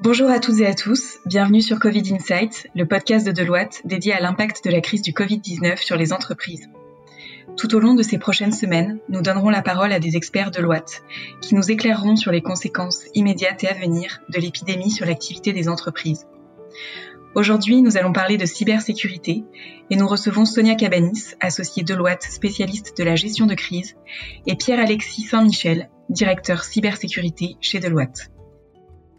Bonjour à toutes et à tous, bienvenue sur Covid Insight, le podcast de Deloitte dédié à l'impact de la crise du Covid-19 sur les entreprises. Tout au long de ces prochaines semaines, nous donnerons la parole à des experts de Deloitte qui nous éclaireront sur les conséquences immédiates et à venir de l'épidémie sur l'activité des entreprises. Aujourd'hui, nous allons parler de cybersécurité et nous recevons Sonia Cabanis, associée Deloitte spécialiste de la gestion de crise, et Pierre-Alexis Saint-Michel, directeur cybersécurité chez Deloitte.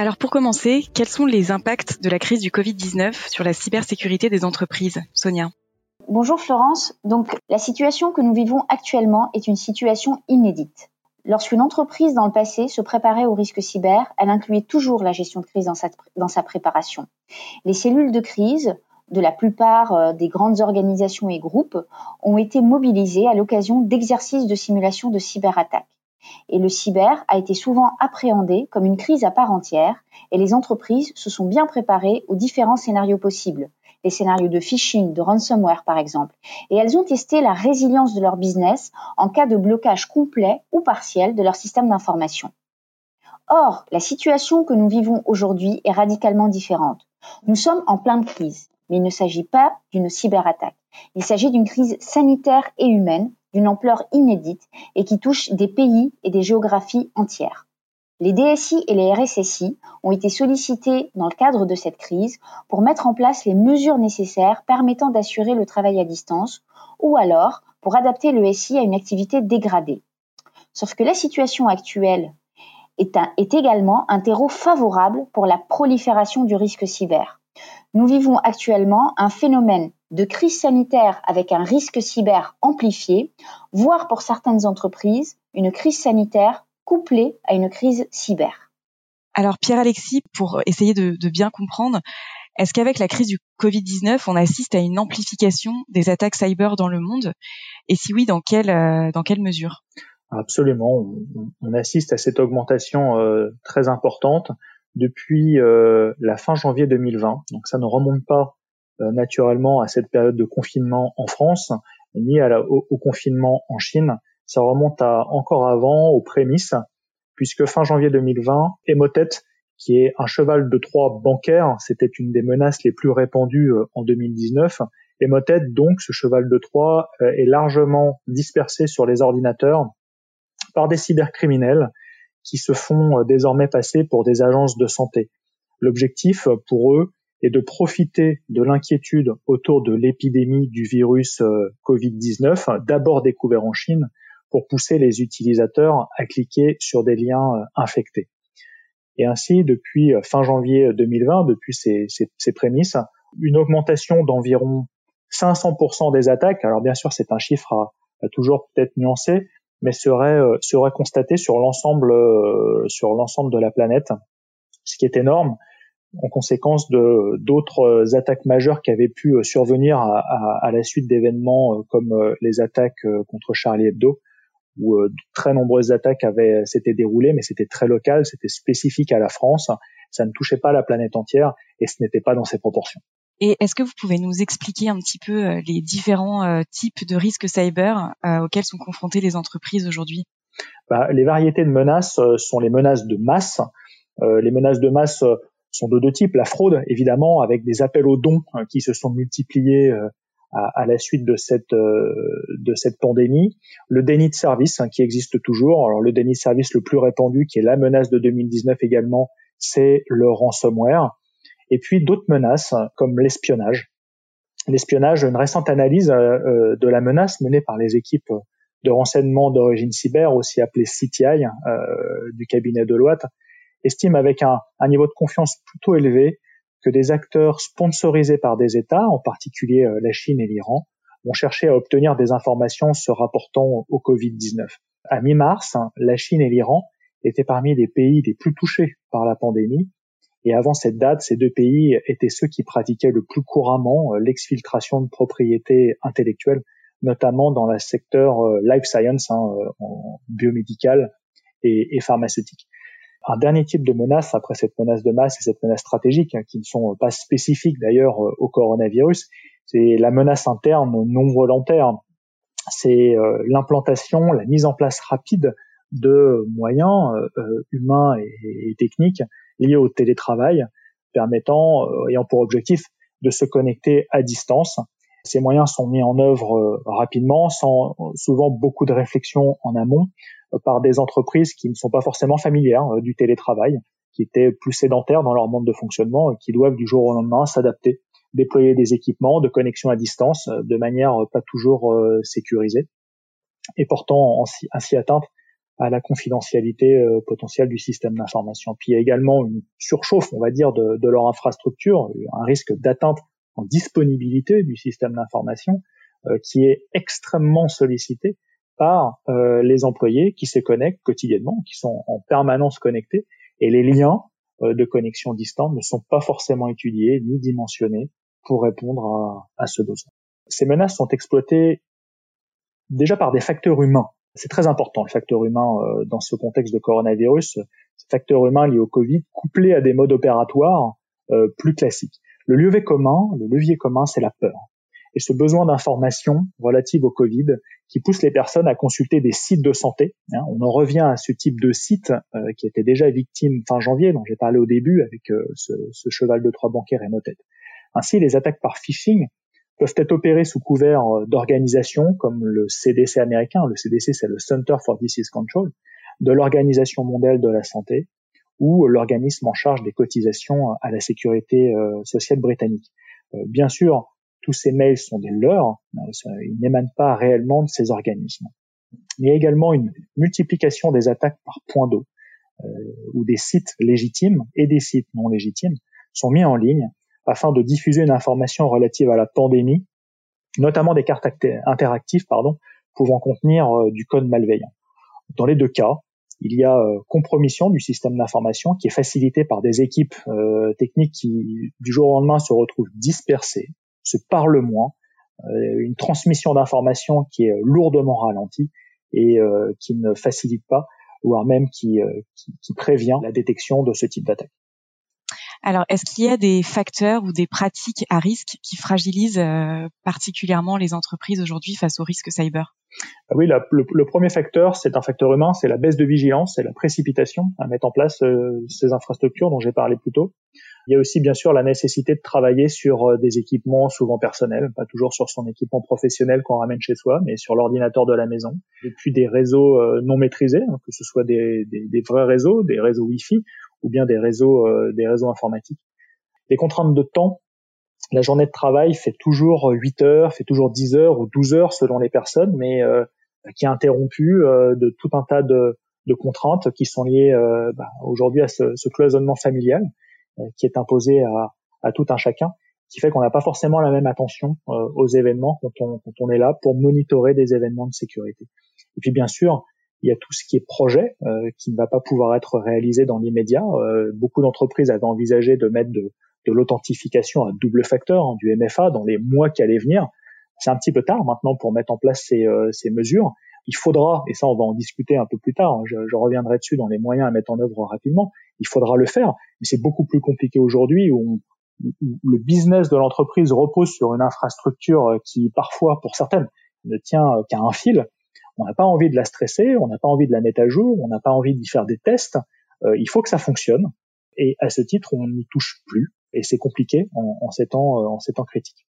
Alors pour commencer, quels sont les impacts de la crise du Covid-19 sur la cybersécurité des entreprises? Sonia Bonjour Florence. Donc la situation que nous vivons actuellement est une situation inédite. Lorsqu'une entreprise dans le passé se préparait au risque cyber, elle incluait toujours la gestion de crise dans sa, dans sa préparation. Les cellules de crise de la plupart euh, des grandes organisations et groupes ont été mobilisées à l'occasion d'exercices de simulation de cyberattaques. Et le cyber a été souvent appréhendé comme une crise à part entière et les entreprises se sont bien préparées aux différents scénarios possibles. Les scénarios de phishing, de ransomware par exemple. Et elles ont testé la résilience de leur business en cas de blocage complet ou partiel de leur système d'information. Or, la situation que nous vivons aujourd'hui est radicalement différente. Nous sommes en pleine crise, mais il ne s'agit pas d'une cyberattaque. Il s'agit d'une crise sanitaire et humaine d'une ampleur inédite et qui touche des pays et des géographies entières. Les DSI et les RSSI ont été sollicités dans le cadre de cette crise pour mettre en place les mesures nécessaires permettant d'assurer le travail à distance ou alors pour adapter le SI à une activité dégradée. Sauf que la situation actuelle est, est également un terreau favorable pour la prolifération du risque cyber. Nous vivons actuellement un phénomène de crise sanitaire avec un risque cyber amplifié, voire pour certaines entreprises, une crise sanitaire couplée à une crise cyber. Alors Pierre-Alexis, pour essayer de, bien comprendre, est-ce qu'avec la crise du Covid-19, on assiste à une amplification des attaques cyber dans le monde? Et si oui, dans quelle, euh, dans quelle mesure? Absolument, on, assiste à cette augmentation euh, très importante depuis euh, la fin janvier 2020. Donc ça ne remonte pas euh, naturellement à cette période de confinement en France, ni à la, au, confinement en Chine. Ça remonte à encore avant, aux prémices, puisque fin janvier 2020, Emotet, qui est un cheval de Troie bancaire, c'était une des menaces les plus répandues euh, en 2019. Emotet, donc, ce cheval de Troie, est largement dispersé sur les ordinateurs par des cybercriminels qui se font désormais passer pour des agences de santé. L'objectif pour eux et de profiter de l'inquiétude autour de l'épidémie du virus euh, Covid-19, d'abord découvert en Chine, pour pousser les utilisateurs à cliquer sur des liens euh, infectés. Et ainsi, depuis euh, fin janvier 2020, depuis ces, ces, prémices, une augmentation d'environ 500% des attaques, alors bien sûr c'est un chiffre à, toujours peut-être nuancé, mais serait, serait constaté sur l'ensemble sur l'ensemble de la planète, ce qui est énorme en conséquence de d'autres attaques majeures qui avaient pu euh, survenir à, à, la suite d'événements euh, comme euh, les attaques contre Charlie Hebdo, où de très nombreuses attaques avaient s'étaient déroulées, mais c'était très local, c'était spécifique à la France, ça ne touchait pas la planète entière et ce n'était pas dans ces proportions. Et est-ce que vous pouvez nous expliquer un petit peu les différents types de risques cyber auxquels sont confrontées les entreprises aujourd'hui? Bah, Les variétés de menaces sont les menaces de masse. les menaces de masse sont de deux types. La fraude, évidemment, avec des appels aux dons qui se sont multipliés euh, à, la suite de cette euh, de cette pandémie. Le déni de service hein, qui existe toujours. Alors le déni de service le plus répandu, qui est la menace de 2019 également, c'est le ransomware. Et puis d'autres menaces comme l'espionnage. L'espionnage, une récente analyse euh, de la menace menée par les équipes de renseignement d'origine cyber, aussi appelée CTI, du cabinet de Deloitte, estime avec un, niveau de confiance plutôt élevé que des acteurs sponsorisés par des États, en particulier euh, la Chine et l'Iran, vont chercher à obtenir des informations se rapportant au Covid-19. À mi-mars, la Chine et l'Iran étaient parmi les pays les plus touchés par la pandémie, et avant cette date, ces deux pays étaient ceux qui pratiquaient le plus couramment euh, l'exfiltration de propriétés intellectuelles, notamment dans le secteur euh, life science, hein, biomédical et, pharmaceutique. Un dernier type de menace, après cette menace de masse et cette menace stratégique, hein, qui ne sont pas spécifiques d'ailleurs euh, au coronavirus, c'est la menace interne non volontaire. C'est euh, l'implantation, la mise en place rapide de moyens humains et, techniques liés au télétravail, permettant, ayant pour objectif de se connecter à distance. Ces moyens sont mis en œuvre rapidement, sans souvent beaucoup de réflexion en amont, par des entreprises qui ne sont pas forcément familières du télétravail, qui étaient plus sédentaires dans leur monde de fonctionnement et qui doivent du jour au lendemain s'adapter, déployer des équipements de connexion à distance euh, de manière euh, pas toujours euh, sécurisée et portant ainsi atteinte à la confidentialité potentielle du système d'information. Puis il y a également une surchauffe, on va dire, de, de leur infrastructure, un risque d'atteinte en disponibilité du système d'information qui est extrêmement sollicité par les employés qui se connectent quotidiennement, qui sont en permanence connectés et les liens euh, de connexion distante ne sont pas forcément étudiés ni dimensionnés pour répondre à, ce besoin. Ces menaces sont exploitées déjà par des facteurs humains. C'est très important, le facteur humain euh, dans ce contexte de coronavirus, ce facteur humain lié au Covid, couplé à des modes opératoires euh, plus classiques. Le levier commun, le levier commun, c'est la peur et ce besoin d'information relative au Covid qui pousse les personnes à consulter des sites de santé. Hein. On en revient à ce type de site euh, qui était déjà victime fin janvier, dont j'ai parlé au début avec ce, ce, cheval de trois bancaires et nos têtes. Ainsi, les attaques par phishing peuvent être opérées sous couvert euh, d'organisations comme le CDC américain, le CDC c'est le Center for Disease Control, de l'Organisation mondiale de la santé ou l'organisme en charge des cotisations à la sécurité sociale britannique. Bien sûr, tous ces mails sont des leurs, euh, ils n'émanent pas réellement de ces organismes. Il y a également une multiplication des attaques par point d'eau, euh, où des sites légitimes et des sites non légitimes sont mis en ligne afin de diffuser une information relative à la pandémie, notamment des cartes interactives pardon, pouvant contenir euh, du code malveillant. Dans les deux cas, il y a compromission du système d'information qui est facilité par des équipes techniques qui, du jour au lendemain, se retrouvent dispersées, se parle moins, euh, une transmission d'informations qui est lourdement ralentie et euh, qui ne facilite pas, voire même euh, qui, qui prévient la détection de ce type d'attaque. Alors, est-ce qu'il y a des facteurs ou des pratiques à risque qui fragilisent particulièrement les entreprises aujourd'hui face au risque cyber? Ah Oui, le, premier facteur, c'est un facteur humain, c'est la baisse de vigilance, c'est la précipitation à mettre en place ces infrastructures dont j'ai parlé plus tôt. Il y a aussi bien sûr la nécessité de travailler sur euh, des équipements souvent personnels, pas toujours sur son équipement professionnel qu'on ramène chez soi, mais sur l'ordinateur de la maison. Et puis des réseaux euh, non maîtrisés, hein, que ce soit des, vrais réseaux, des réseaux Wi-Fi ou bien des réseaux, euh, des réseaux informatiques. Les contraintes de temps, la journée de travail fait toujours 8 heures, fait toujours 10 heures ou 12 heures selon les personnes, mais qui est interrompue de tout un tas de, contraintes qui sont liées bah, aujourd'hui à ce, ce, cloisonnement familial euh, qui est imposé à, à, tout un chacun, qui fait qu'on n'a pas forcément la même attention euh, aux événements quand on, quand on est là pour monitorer des événements de sécurité. Et puis bien sûr, il y a tout ce qui est projet euh, qui ne va pas pouvoir être réalisé dans l'immédiat. Euh, beaucoup d'entreprises avaient envisagé de mettre de, de l'authentification à double facteur, hein, du MFA, dans les mois qui allaient venir. C'est un petit peu tard maintenant pour mettre en place ces, euh, ces mesures. Il faudra, et ça on va en discuter un peu plus tard, hein, je, reviendrai dessus dans les moyens à mettre en œuvre rapidement, il faudra le faire, mais c'est beaucoup plus compliqué aujourd'hui où, le business de l'entreprise repose sur une infrastructure euh, qui parfois, pour certaines, ne tient euh, qu'à un fil. On n'a pas envie de la stresser, on n'a pas envie de la mettre à jour, on n'a pas envie d'y faire des tests. Euh, il faut que ça fonctionne. Et à ce titre, on n'y touche plus. Et c'est compliqué en, en, ces temps, en ces temps critiques.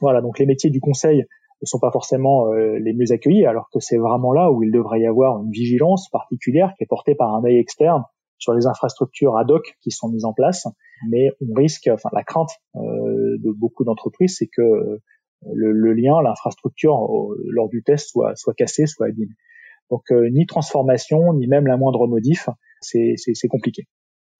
Voilà, donc les métiers du conseil ne sont pas forcément les mieux accueillis, alors que c'est vraiment là où il devrait y avoir une vigilance particulière qui est portée par un œil externe sur les infrastructures ad hoc qui sont mises en place, mais on risque, enfin la crainte euh, de beaucoup d'entreprises, c'est que euh, le, lien, l'infrastructure lors du test soit, soit cassé, soit abîmé. Donc euh, ni transformation, ni même la moindre modif, c'est compliqué.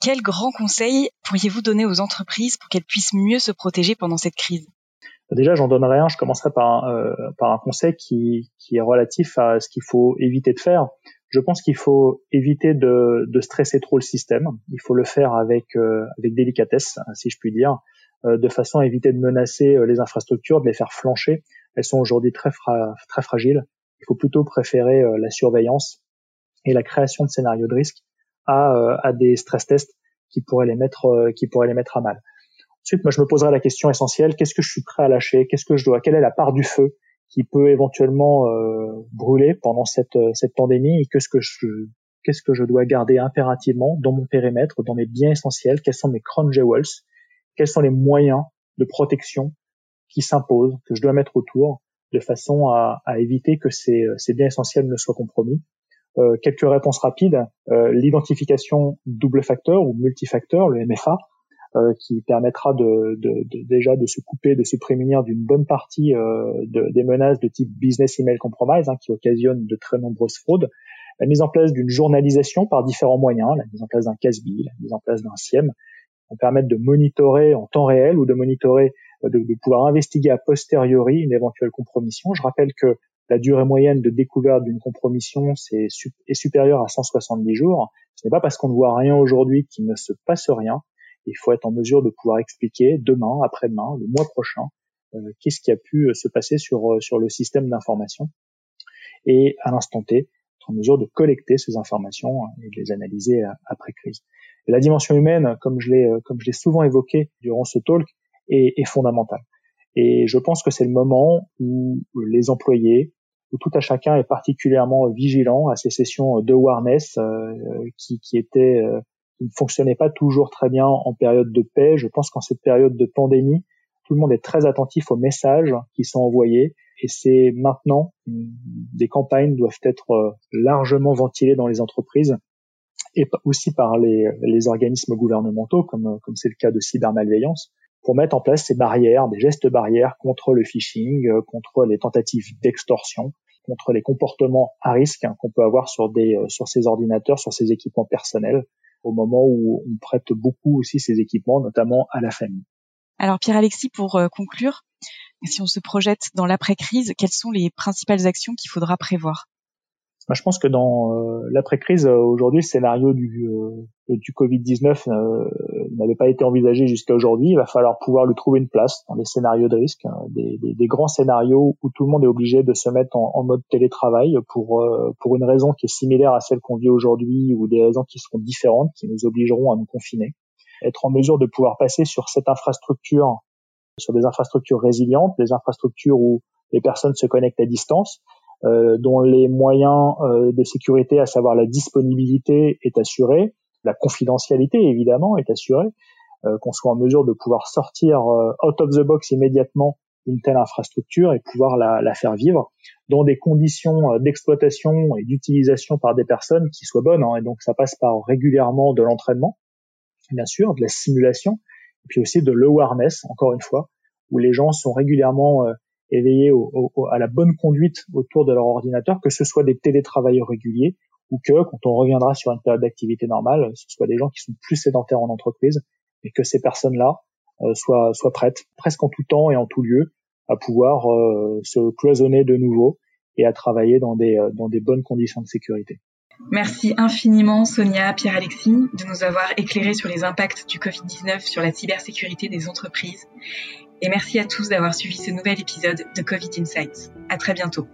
Quel grand conseil pourriez-vous donner aux entreprises pour qu'elles puissent mieux se protéger pendant cette crise? Déjà, j'en donnerai un. Je commencerai par un, par un conseil qui, qui est relatif à ce qu'il faut éviter de faire. Je pense qu'il faut éviter de, de, stresser trop le système. Il faut le faire avec, euh, avec délicatesse, si je puis dire, euh, de façon à éviter de menacer euh, les infrastructures, de les faire flancher. Elles sont aujourd'hui très, très fragiles. Il faut plutôt préférer la surveillance et la création de scénarios de risque à, à des stress tests qui pourraient les mettre, qui pourraient les mettre à mal. Ensuite, moi, je me poserai la question essentielle qu'est-ce que je suis prêt à lâcher? Qu'est-ce que je dois Quelle est la part du feu qui peut éventuellement brûler pendant cette, cette pandémie? Et que ce que je qu'est-ce que je dois garder impérativement dans mon périmètre, dans mes biens essentiels, quels sont mes crown jewels, quels sont les moyens de protection qui s'imposent, que je dois mettre autour, de façon à, éviter que ces, ces, biens essentiels ne soient compromis. Euh, quelques réponses rapides. Euh, l'identification double facteur ou multifacteur, le MFA, euh, qui permettra déjà de se couper, de se prémunir d'une bonne partie des menaces de type business email compromise, hein, qui occasionnent de très nombreuses fraudes la mise en place d'une journalisation par différents moyens, la mise en place d'un CASB, la mise en place d'un SIEM, permettre de monitorer en temps réel ou de monitorer, euh, de, pouvoir investiguer a posteriori une éventuelle compromission. Je rappelle que la durée moyenne de découverte d'une compromission est supérieure à 170 jours. Ce n'est pas parce qu'on ne voit rien aujourd'hui qu'il ne se passe rien. Il faut être en mesure de pouvoir expliquer demain, après-demain, le mois prochain, euh, qu'est-ce qui a pu euh, se passer sur, sur le système d'information. Et à l'instant T, en mesure de collecter ces informations et de les analyser après crise. Et la dimension humaine, comme je l'ai comme je l'ai souvent évoqué durant ce talk, est, est fondamentale. Et je pense que c'est le moment où les employés, où tout à chacun est particulièrement vigilant à ces sessions de awareness euh, qui, qui étaient euh, qui ne fonctionnaient pas toujours très bien en période de paix. Je pense qu'en cette période de pandémie, tout le monde est très attentif aux messages qui sont envoyés et c'est maintenant des campagnes doivent être euh, largement ventilées dans les entreprises et aussi par les, organismes gouvernementaux comme comme c'est le cas de cybermalveillance pour mettre en place ces barrières, des gestes barrières contre le phishing, euh, contre les tentatives d'extorsion, contre les comportements à risque hein, qu'on peut avoir sur des euh, sur ces ordinateurs, sur ces équipements personnels au moment où on prête beaucoup aussi ces équipements, notamment à la famille. Alors Pierre-Alexis, pour conclure, si on se projette dans l'après-crise, quelles sont les principales actions qu'il faudra prévoir? Je pense que dans euh, l'après-crise, euh, aujourd'hui, le scénario du, euh, du Covid-19 n'avait pas été envisagé jusqu'à aujourd'hui. Il va falloir pouvoir lui trouver une place dans les scénarios de risque, hein, des, grands scénarios où tout le monde est obligé de se mettre en, en mode télétravail pour, pour une raison qui est similaire à celle qu'on vit aujourd'hui ou des raisons qui seront différentes, qui nous obligeront à nous confiner. Être en mesure de pouvoir passer sur cette infrastructure sur des infrastructures résilientes, des infrastructures où les personnes se connectent à distance, euh, dont les moyens euh, de sécurité, à savoir la disponibilité, est assuré, la confidentialité évidemment est assurée, euh, qu'on soit en mesure de pouvoir sortir out of the box immédiatement une telle infrastructure et pouvoir la, la faire vivre dans des conditions d'exploitation et d'utilisation par des personnes qui soient bonnes. Hein, et donc ça passe par régulièrement de l'entraînement, bien sûr, de la simulation, puis aussi de l'awareness, encore une fois, où les gens sont régulièrement euh, éveillés à la bonne conduite autour de leur ordinateur, que ce soit des télétravailleurs réguliers ou que, quand on reviendra sur une période d'activité normale, ce soit des gens qui sont plus sédentaires en entreprise et que ces personnes-là euh, soient, soient prêtes, presque en tout temps et en tout lieu, à pouvoir euh, se cloisonner de nouveau et à travailler dans des, dans des bonnes conditions de sécurité. Merci infiniment Sonia, Pierre-Alexis, de nous avoir éclairé sur les impacts du Covid-19 sur la cybersécurité des entreprises. Et merci à tous d'avoir suivi ce nouvel épisode de Covid Insights. À très bientôt.